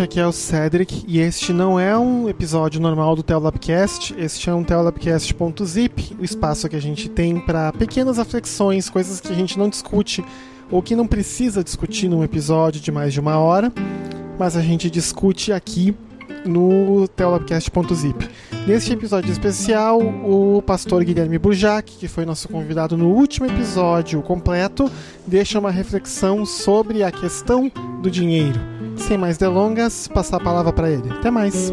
noite, aqui é o Cedric e este não é um episódio normal do Teolabcast, este é um Teolabcast.zip, o espaço que a gente tem para pequenas reflexões, coisas que a gente não discute ou que não precisa discutir num episódio de mais de uma hora, mas a gente discute aqui no teolabcast.zip. Neste episódio especial, o pastor Guilherme Burjac, que foi nosso convidado no último episódio completo, deixa uma reflexão sobre a questão do dinheiro sem mais delongas, passar a palavra para ele. Até mais.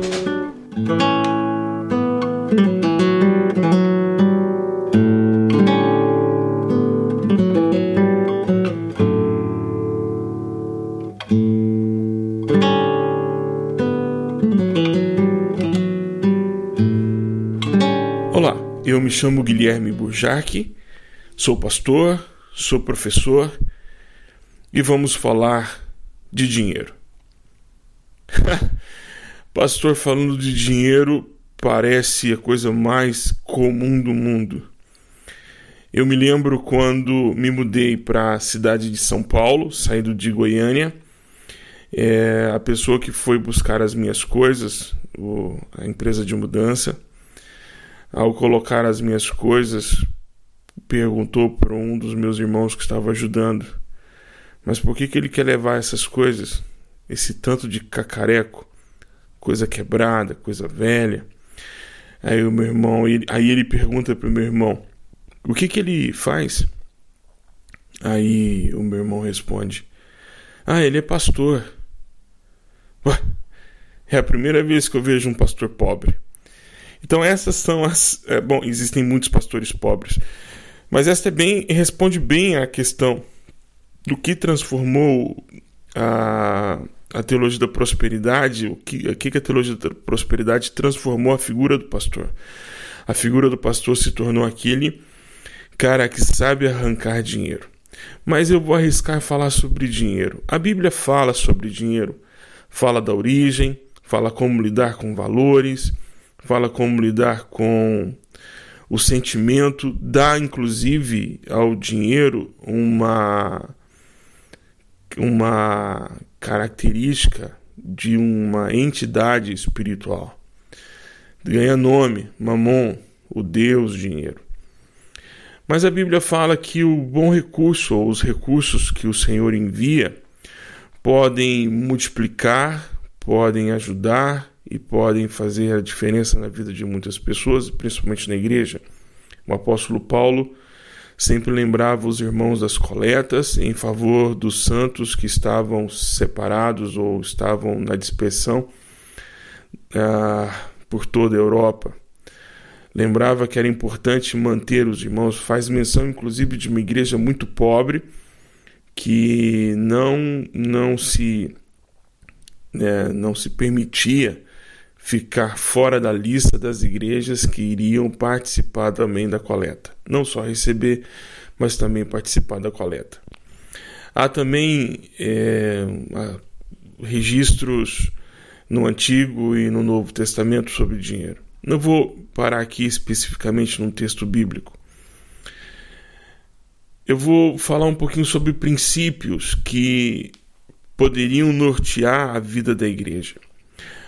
Olá, eu me chamo Guilherme Burjac, sou pastor, sou professor e vamos falar de dinheiro. Pastor falando de dinheiro parece a coisa mais comum do mundo. Eu me lembro quando me mudei para a cidade de São Paulo, saindo de Goiânia. É, a pessoa que foi buscar as minhas coisas, o, a empresa de mudança, ao colocar as minhas coisas, perguntou para um dos meus irmãos que estava ajudando: Mas por que, que ele quer levar essas coisas? Esse tanto de cacareco, coisa quebrada, coisa velha. Aí o meu irmão, ele, aí ele pergunta pro meu irmão: "O que que ele faz?" Aí o meu irmão responde: "Ah, ele é pastor." Ué, é a primeira vez que eu vejo um pastor pobre. Então essas são as, é, bom, existem muitos pastores pobres, mas esta é bem responde bem à questão do que transformou a a teologia da prosperidade, o que, o que a teologia da prosperidade transformou a figura do pastor. A figura do pastor se tornou aquele cara que sabe arrancar dinheiro. Mas eu vou arriscar falar sobre dinheiro. A Bíblia fala sobre dinheiro, fala da origem, fala como lidar com valores, fala como lidar com o sentimento, dá inclusive ao dinheiro uma uma característica de uma entidade espiritual. Ganha nome, Mamon, o Deus dinheiro. Mas a Bíblia fala que o bom recurso, ou os recursos que o Senhor envia, podem multiplicar, podem ajudar e podem fazer a diferença na vida de muitas pessoas, principalmente na igreja. O apóstolo Paulo sempre lembrava os irmãos das coletas em favor dos santos que estavam separados ou estavam na dispersão ah, por toda a Europa. Lembrava que era importante manter os irmãos, faz menção inclusive de uma igreja muito pobre que não não se né, não se permitia ficar fora da lista das igrejas que iriam participar também da coleta. Não só receber, mas também participar da coleta. Há também é, registros no Antigo e no Novo Testamento sobre dinheiro. Não vou parar aqui especificamente num texto bíblico. Eu vou falar um pouquinho sobre princípios que poderiam nortear a vida da igreja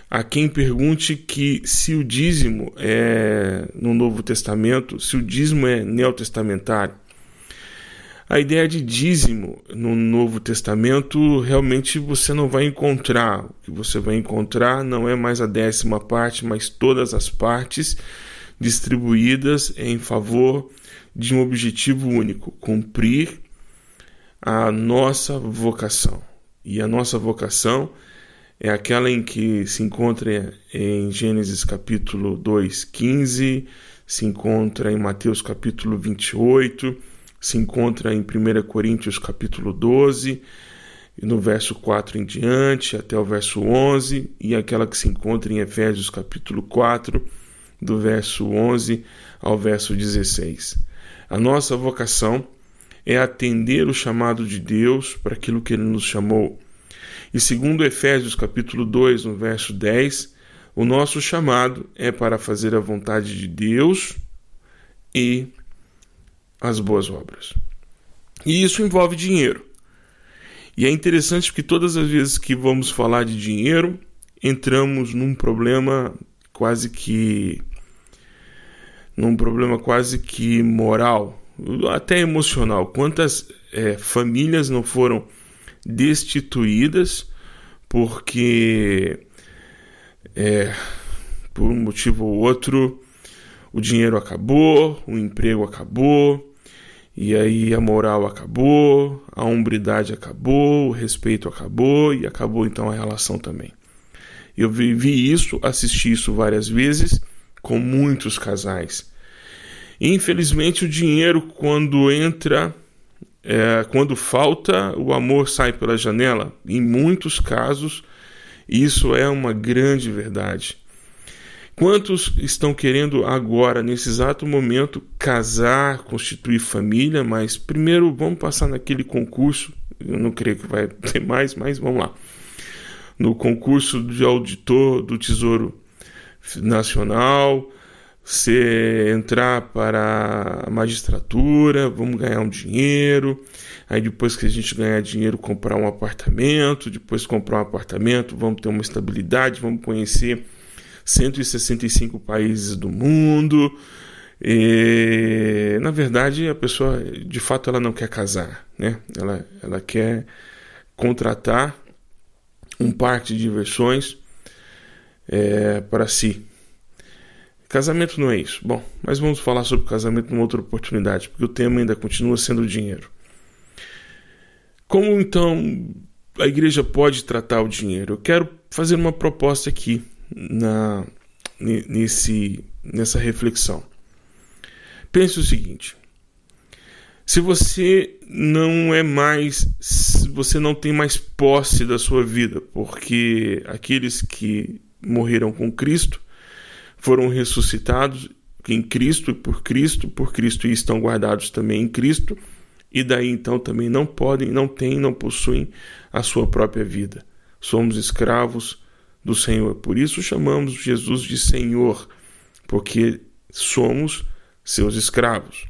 a quem pergunte que se o dízimo é no Novo Testamento, se o dízimo é neotestamentário. A ideia de dízimo no Novo Testamento realmente você não vai encontrar. O que você vai encontrar não é mais a décima parte, mas todas as partes distribuídas em favor de um objetivo único: cumprir a nossa vocação. E a nossa vocação é aquela em que se encontra em Gênesis capítulo 2, 15, se encontra em Mateus capítulo 28, se encontra em 1 Coríntios capítulo 12, no verso 4 em diante, até o verso 11, e aquela que se encontra em Efésios capítulo 4, do verso 11 ao verso 16. A nossa vocação é atender o chamado de Deus para aquilo que ele nos chamou e segundo Efésios capítulo 2, no verso 10, O nosso chamado é para fazer a vontade de Deus e as boas obras. E isso envolve dinheiro. E é interessante porque todas as vezes que vamos falar de dinheiro, entramos num problema quase que num problema quase que moral, até emocional. Quantas é, famílias não foram destituídas porque é, por um motivo ou outro o dinheiro acabou, o emprego acabou, e aí a moral acabou, a hombridade acabou, o respeito acabou e acabou então a relação também. Eu vivi isso, assisti isso várias vezes com muitos casais. Infelizmente, o dinheiro, quando entra, é, quando falta, o amor sai pela janela. Em muitos casos, isso é uma grande verdade. Quantos estão querendo agora, nesse exato momento, casar, constituir família, mas primeiro vamos passar naquele concurso. Eu não creio que vai ter mais, mas vamos lá. No concurso de auditor do Tesouro Nacional, se entrar para a magistratura, vamos ganhar um dinheiro. Aí depois que a gente ganhar dinheiro, comprar um apartamento, depois comprar um apartamento, vamos ter uma estabilidade, vamos conhecer 165 países do mundo. E, na verdade, a pessoa, de fato, ela não quer casar, né? Ela, ela quer contratar um parque de diversões é, para si. Casamento não é isso. Bom, mas vamos falar sobre casamento numa outra oportunidade, porque o tema ainda continua sendo dinheiro. Como então a igreja pode tratar o dinheiro? Eu quero fazer uma proposta aqui na, nesse, nessa reflexão. Pense o seguinte: se você não é mais, você não tem mais posse da sua vida, porque aqueles que morreram com Cristo foram ressuscitados em Cristo por Cristo, por Cristo e estão guardados também em Cristo, e daí então também não podem, não têm, não possuem a sua própria vida. Somos escravos do Senhor. Por isso chamamos Jesus de Senhor, porque somos seus escravos.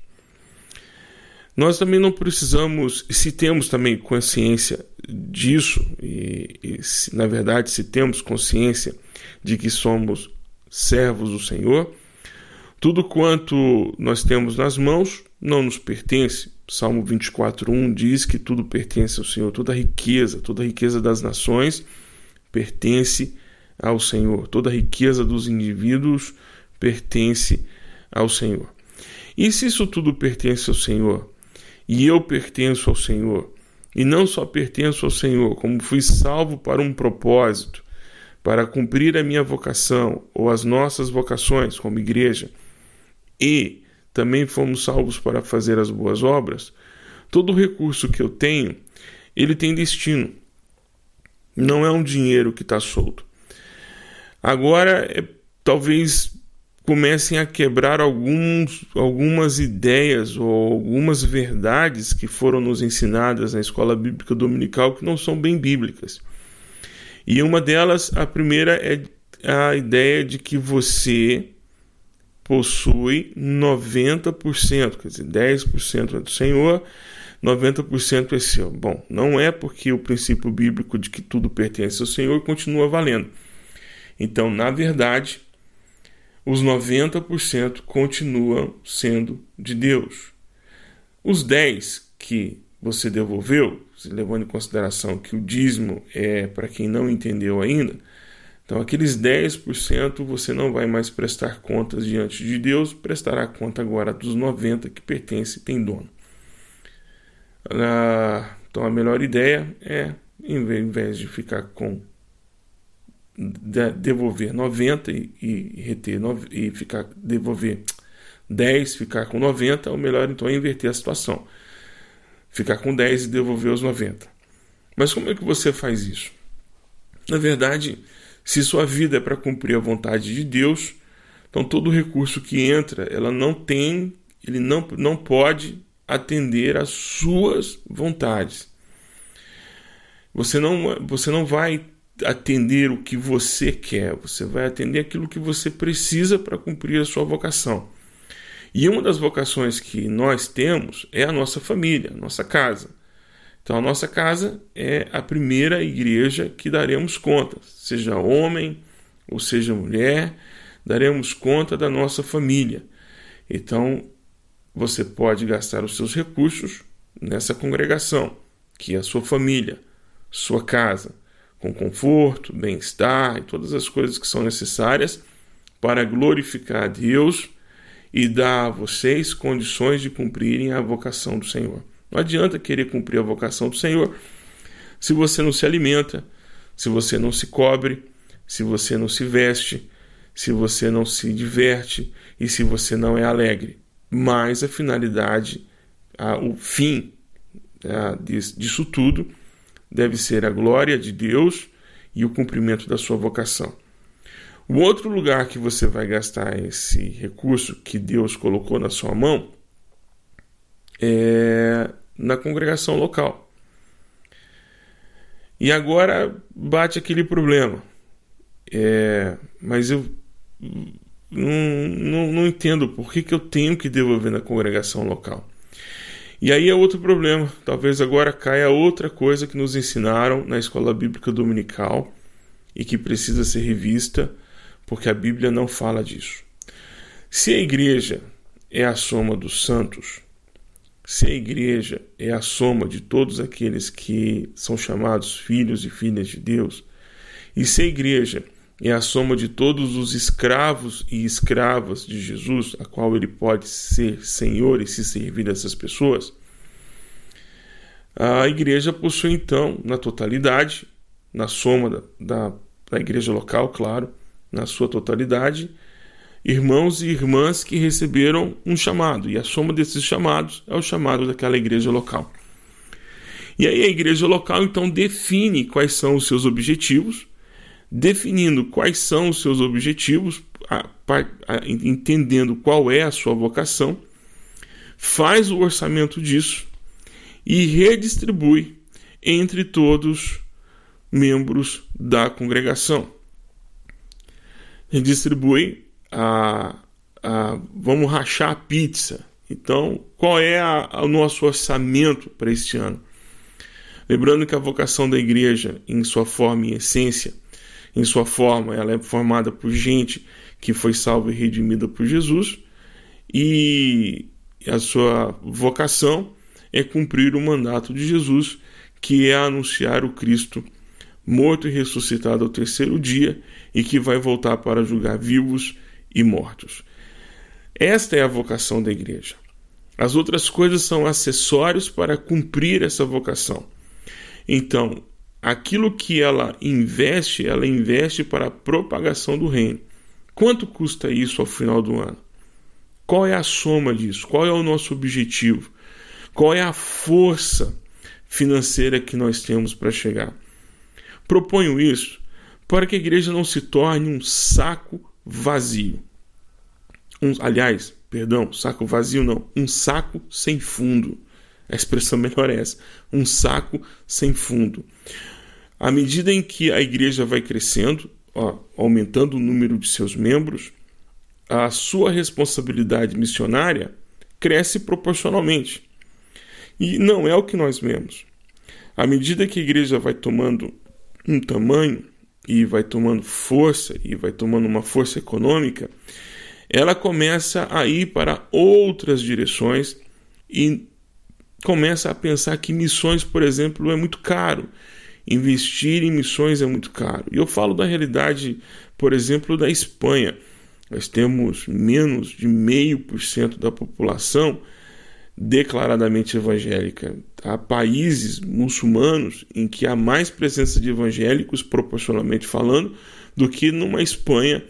Nós também não precisamos, se temos também consciência disso, e, e se, na verdade, se temos consciência de que somos servos do Senhor, tudo quanto nós temos nas mãos não nos pertence. Salmo 24:1 diz que tudo pertence ao Senhor, toda riqueza, toda riqueza das nações pertence ao Senhor. Toda riqueza dos indivíduos pertence ao Senhor. E se isso tudo pertence ao Senhor, e eu pertenço ao Senhor, e não só pertenço ao Senhor, como fui salvo para um propósito, para cumprir a minha vocação ou as nossas vocações como igreja, e também fomos salvos para fazer as boas obras, todo recurso que eu tenho, ele tem destino. Não é um dinheiro que está solto. Agora, é, talvez comecem a quebrar alguns, algumas ideias ou algumas verdades que foram nos ensinadas na escola bíblica dominical que não são bem bíblicas. E uma delas, a primeira é a ideia de que você possui 90%, quer dizer, 10% é do Senhor, 90% é seu. Bom, não é porque o princípio bíblico de que tudo pertence ao Senhor continua valendo. Então, na verdade, os 90% continuam sendo de Deus. Os 10 que você devolveu, levando em consideração que o dízimo é para quem não entendeu ainda, então aqueles 10% você não vai mais prestar contas diante de Deus, prestará conta agora dos 90 que pertence e tem dono. Ah, então a melhor ideia é, em vez de ficar com devolver 90 e, e reter e ficar devolver 10, ficar com 90, o melhor então é inverter a situação. Ficar com 10 e devolver os 90. Mas como é que você faz isso? Na verdade, se sua vida é para cumprir a vontade de Deus, então todo recurso que entra, ela não tem, ele não, não pode atender às suas vontades. Você não, você não vai atender o que você quer, você vai atender aquilo que você precisa para cumprir a sua vocação. E uma das vocações que nós temos é a nossa família, a nossa casa. Então, a nossa casa é a primeira igreja que daremos conta, seja homem ou seja mulher, daremos conta da nossa família. Então, você pode gastar os seus recursos nessa congregação, que é a sua família, sua casa, com conforto, bem-estar e todas as coisas que são necessárias para glorificar a Deus e dar a vocês condições de cumprirem a vocação do Senhor. Não adianta querer cumprir a vocação do Senhor se você não se alimenta, se você não se cobre, se você não se veste, se você não se diverte e se você não é alegre. Mas a finalidade, o fim disso tudo deve ser a glória de Deus e o cumprimento da sua vocação. O outro lugar que você vai gastar esse recurso que Deus colocou na sua mão é na congregação local. E agora bate aquele problema. É, mas eu não, não, não, entendo por que, que eu tenho que devolver na congregação local. E aí é outro problema. Talvez agora caia outra coisa que nos ensinaram na escola bíblica dominical e que precisa ser revista porque a Bíblia não fala disso. Se a igreja é a soma dos santos, se a igreja é a soma de todos aqueles que são chamados filhos e filhas de Deus, e se a igreja é a soma de todos os escravos e escravas de Jesus, a qual ele pode ser senhor e se servir dessas pessoas, a igreja possui então, na totalidade, na soma da, da, da igreja local, claro, na sua totalidade, irmãos e irmãs que receberam um chamado, e a soma desses chamados é o chamado daquela igreja local. E aí a igreja local então define quais são os seus objetivos, definindo quais são os seus objetivos, entendendo qual é a sua vocação, faz o orçamento disso e redistribui entre todos membros da congregação distribui a, a, vamos rachar a pizza. Então, qual é o nosso orçamento para este ano? Lembrando que a vocação da igreja, em sua forma e essência, em sua forma, ela é formada por gente que foi salva e redimida por Jesus, e a sua vocação é cumprir o mandato de Jesus, que é anunciar o Cristo morto e ressuscitado ao terceiro dia e que vai voltar para julgar vivos e mortos. Esta é a vocação da igreja. As outras coisas são acessórios para cumprir essa vocação. Então, aquilo que ela investe, ela investe para a propagação do reino. Quanto custa isso ao final do ano? Qual é a soma disso? Qual é o nosso objetivo? Qual é a força financeira que nós temos para chegar? Proponho isso para que a igreja não se torne um saco vazio. Um, aliás, perdão, saco vazio não, um saco sem fundo. A expressão melhor é essa: um saco sem fundo. À medida em que a igreja vai crescendo, ó, aumentando o número de seus membros, a sua responsabilidade missionária cresce proporcionalmente. E não é o que nós vemos. À medida que a igreja vai tomando um tamanho e vai tomando força e vai tomando uma força econômica, ela começa a ir para outras direções e começa a pensar que missões, por exemplo, é muito caro. Investir em missões é muito caro. E eu falo da realidade, por exemplo, da Espanha. Nós temos menos de meio por cento da população declaradamente evangélica. Há países muçulmanos em que há mais presença de evangélicos, proporcionalmente falando, do que numa Espanha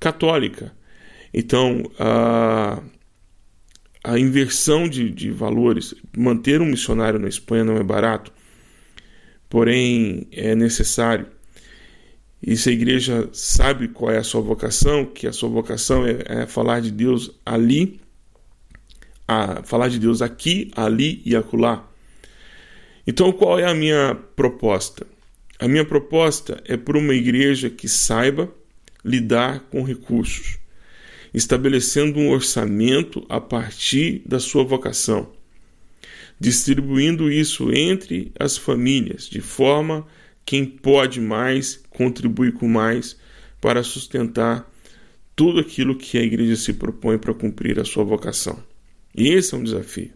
católica. Então, a, a inversão de, de valores, manter um missionário na Espanha não é barato, porém é necessário. E se a igreja sabe qual é a sua vocação, que a sua vocação é, é falar de Deus ali a falar de Deus aqui, ali e acolá. Então, qual é a minha proposta? A minha proposta é por uma igreja que saiba lidar com recursos, estabelecendo um orçamento a partir da sua vocação, distribuindo isso entre as famílias, de forma quem pode mais contribui com mais para sustentar tudo aquilo que a igreja se propõe para cumprir a sua vocação. E esse é um desafio.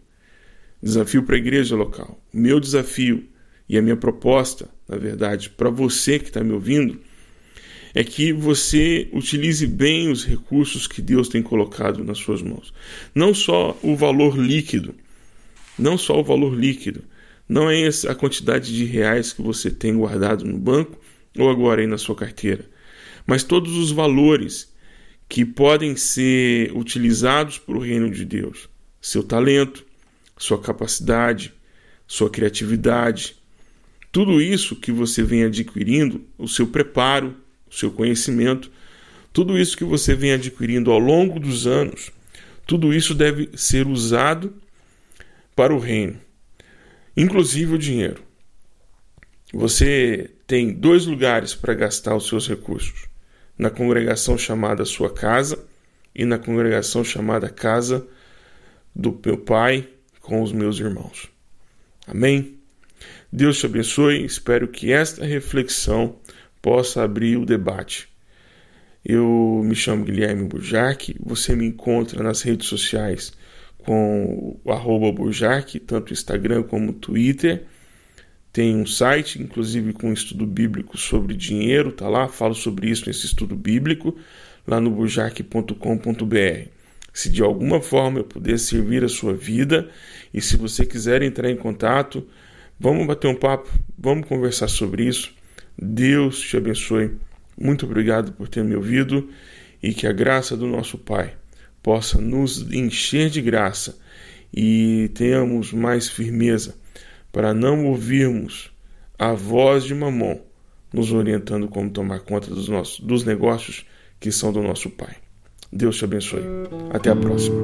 Desafio para a igreja local. O meu desafio e a minha proposta, na verdade, para você que está me ouvindo, é que você utilize bem os recursos que Deus tem colocado nas suas mãos. Não só o valor líquido, não só o valor líquido, não é a quantidade de reais que você tem guardado no banco ou agora aí na sua carteira, mas todos os valores que podem ser utilizados para o reino de Deus. Seu talento, sua capacidade, sua criatividade, tudo isso que você vem adquirindo, o seu preparo, o seu conhecimento, tudo isso que você vem adquirindo ao longo dos anos, tudo isso deve ser usado para o reino, inclusive o dinheiro. Você tem dois lugares para gastar os seus recursos: na congregação chamada Sua Casa e na congregação chamada Casa do meu Pai com os meus irmãos. Amém? Deus te abençoe. Espero que esta reflexão possa abrir o debate. Eu me chamo Guilherme Burjac, você me encontra nas redes sociais com o Burjac, tanto Instagram como Twitter. Tem um site, inclusive com um estudo bíblico sobre dinheiro, tá lá, falo sobre isso nesse estudo bíblico, lá no burjac.com.br. Se de alguma forma eu puder servir a sua vida e se você quiser entrar em contato, vamos bater um papo, vamos conversar sobre isso. Deus te abençoe. Muito obrigado por ter me ouvido e que a graça do nosso Pai possa nos encher de graça e tenhamos mais firmeza para não ouvirmos a voz de Mamon nos orientando como tomar conta dos, nossos, dos negócios que são do nosso Pai. Deus te abençoe. Até a próxima.